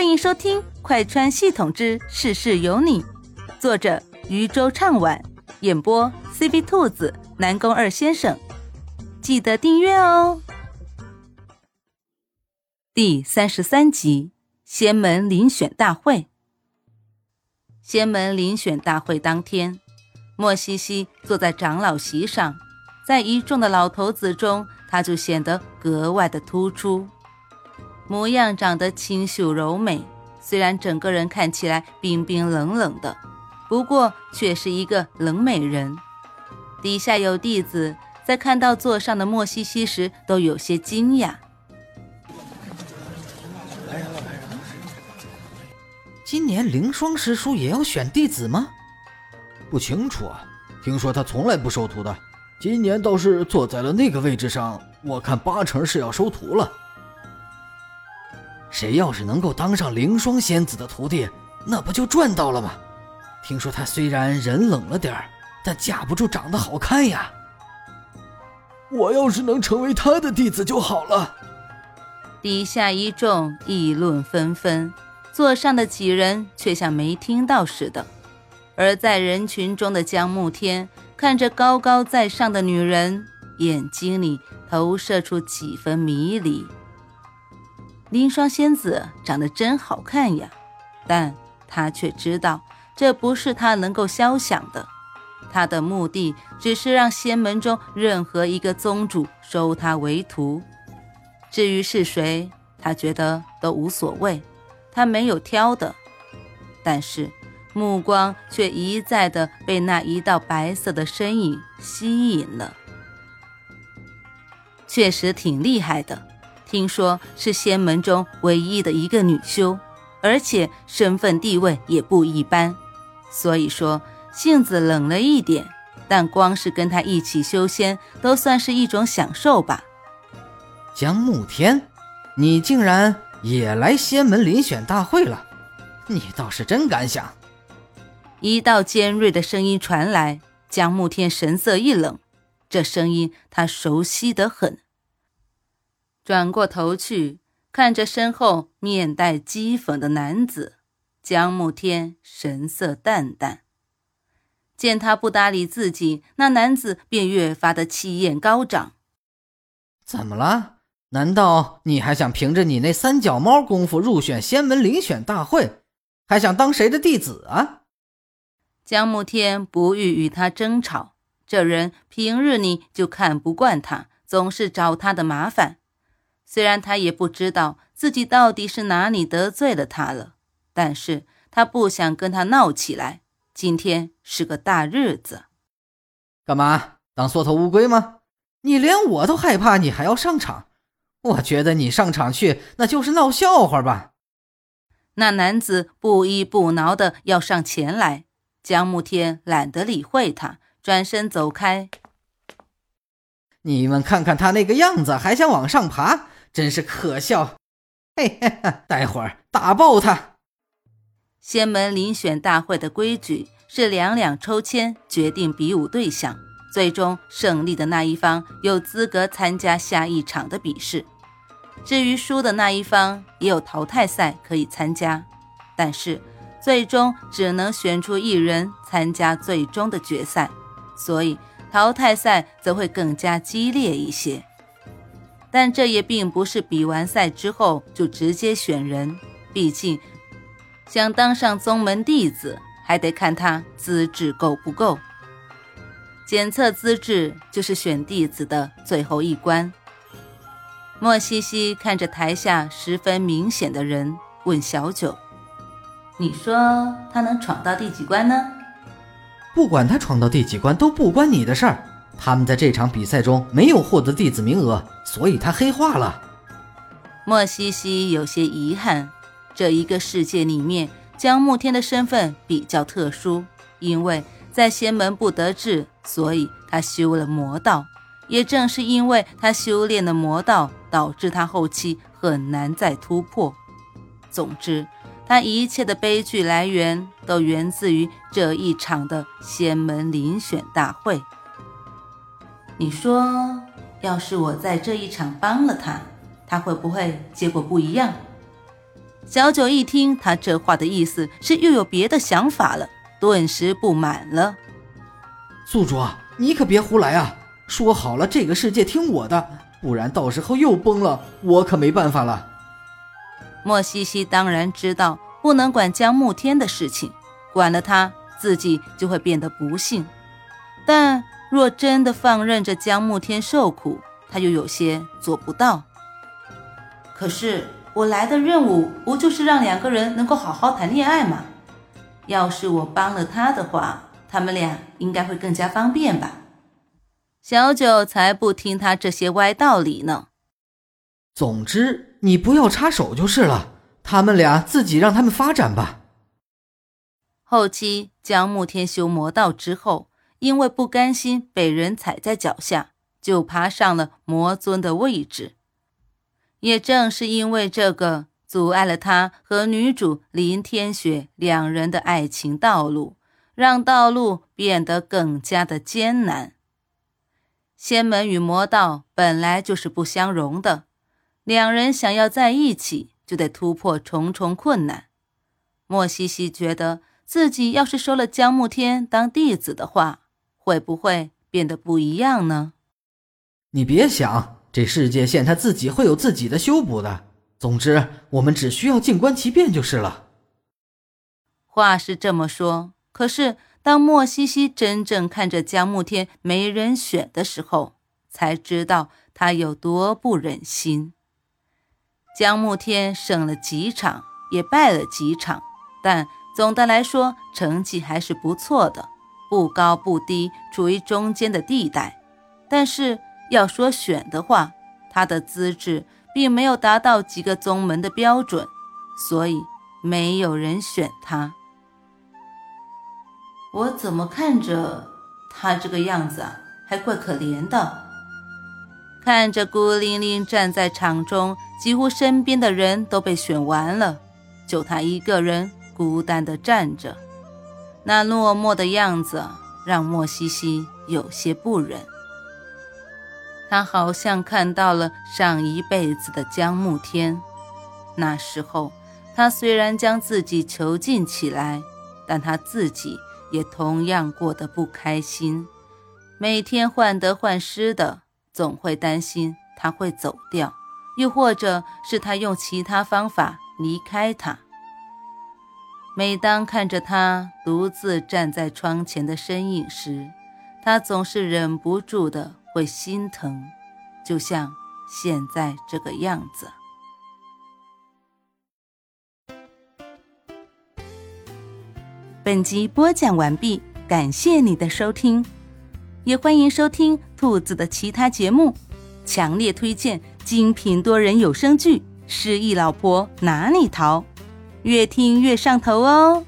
欢迎收听《快穿系统之事事有你》，作者渔舟唱晚，演播 CB 兔子、南宫二先生。记得订阅哦。第三十三集：仙门遴选大会。仙门遴选大会当天，莫西西坐在长老席上，在一众的老头子中，他就显得格外的突出。模样长得清秀柔美，虽然整个人看起来冰冰冷冷的，不过却是一个冷美人。底下有弟子在看到座上的莫西西时，都有些惊讶。今年凌霜师叔也要选弟子吗？不清楚啊，听说他从来不收徒的，今年倒是坐在了那个位置上，我看八成是要收徒了。谁要是能够当上凌霜仙子的徒弟，那不就赚到了吗？听说她虽然人冷了点儿，但架不住长得好看呀。我要是能成为她的弟子就好了。底下一众议论纷纷，座上的几人却像没听到似的。而在人群中的江慕天看着高高在上的女人，眼睛里投射出几分迷离。凌霜仙子长得真好看呀，但他却知道这不是他能够肖想的。他的目的只是让仙门中任何一个宗主收他为徒。至于是谁，他觉得都无所谓，他没有挑的。但是目光却一再的被那一道白色的身影吸引了，确实挺厉害的。听说是仙门中唯一的一个女修，而且身份地位也不一般，所以说性子冷了一点，但光是跟她一起修仙都算是一种享受吧。江慕天，你竟然也来仙门遴选大会了，你倒是真敢想！一道尖锐的声音传来，江慕天神色一冷，这声音他熟悉得很。转过头去，看着身后面带讥讽的男子，江慕天神色淡淡。见他不搭理自己，那男子便越发的气焰高涨。怎么了？难道你还想凭着你那三脚猫功夫入选仙门遴选大会？还想当谁的弟子啊？江慕天不欲与他争吵，这人平日里就看不惯他，总是找他的麻烦。虽然他也不知道自己到底是哪里得罪了他了，但是他不想跟他闹起来。今天是个大日子，干嘛当缩头乌龟吗？你连我都害怕，你还要上场？我觉得你上场去那就是闹笑话吧。那男子不依不挠的要上前来，江慕天懒得理会他，转身走开。你们看看他那个样子，还想往上爬？真是可笑！嘿嘿，待会儿打爆他！仙门遴选大会的规矩是两两抽签决定比武对象，最终胜利的那一方有资格参加下一场的比试。至于输的那一方也有淘汰赛可以参加，但是最终只能选出一人参加最终的决赛，所以淘汰赛则会更加激烈一些。但这也并不是比完赛之后就直接选人，毕竟想当上宗门弟子，还得看他资质够不够。检测资质就是选弟子的最后一关。莫西西看着台下十分明显的人，问小九：“你说他能闯到第几关呢？”“不管他闯到第几关，都不关你的事儿。”他们在这场比赛中没有获得弟子名额，所以他黑化了。莫西西有些遗憾，这一个世界里面，江慕天的身份比较特殊，因为在仙门不得志，所以他修了魔道。也正是因为他修炼的魔道，导致他后期很难再突破。总之，他一切的悲剧来源都源自于这一场的仙门遴选大会。你说，要是我在这一场帮了他，他会不会结果不一样？小九一听他这话的意思是又有别的想法了，顿时不满了。宿主，你可别胡来啊！说好了，这个世界听我的，不然到时候又崩了，我可没办法了。莫西西当然知道不能管江慕天的事情，管了他自己就会变得不幸。但若真的放任着江慕天受苦，他又有些做不到。可是。我来的任务不就是让两个人能够好好谈恋爱吗？要是我帮了他的话，他们俩应该会更加方便吧。小九才不听他这些歪道理呢。总之，你不要插手就是了，他们俩自己让他们发展吧。后期江慕天修魔道之后，因为不甘心被人踩在脚下，就爬上了魔尊的位置。也正是因为这个，阻碍了他和女主林天雪两人的爱情道路，让道路变得更加的艰难。仙门与魔道本来就是不相容的，两人想要在一起，就得突破重重困难。莫西西觉得自己要是收了江慕天当弟子的话，会不会变得不一样呢？你别想。这世界线他自己会有自己的修补的。总之，我们只需要静观其变就是了。话是这么说，可是当莫西西真正看着江慕天没人选的时候，才知道他有多不忍心。江慕天胜了几场，也败了几场，但总的来说成绩还是不错的，不高不低，处于中间的地带。但是。要说选的话，他的资质并没有达到几个宗门的标准，所以没有人选他。我怎么看着他这个样子啊，还怪可怜的。看着孤零零站在场中，几乎身边的人都被选完了，就他一个人孤单的站着，那落寞的样子让莫西西有些不忍。他好像看到了上一辈子的江慕天，那时候他虽然将自己囚禁起来，但他自己也同样过得不开心，每天患得患失的，总会担心他会走掉，又或者是他用其他方法离开他。每当看着他独自站在窗前的身影时，他总是忍不住的。会心疼，就像现在这个样子。本集播讲完毕，感谢你的收听，也欢迎收听兔子的其他节目，强烈推荐精品多人有声剧《失忆老婆哪里逃》，越听越上头哦。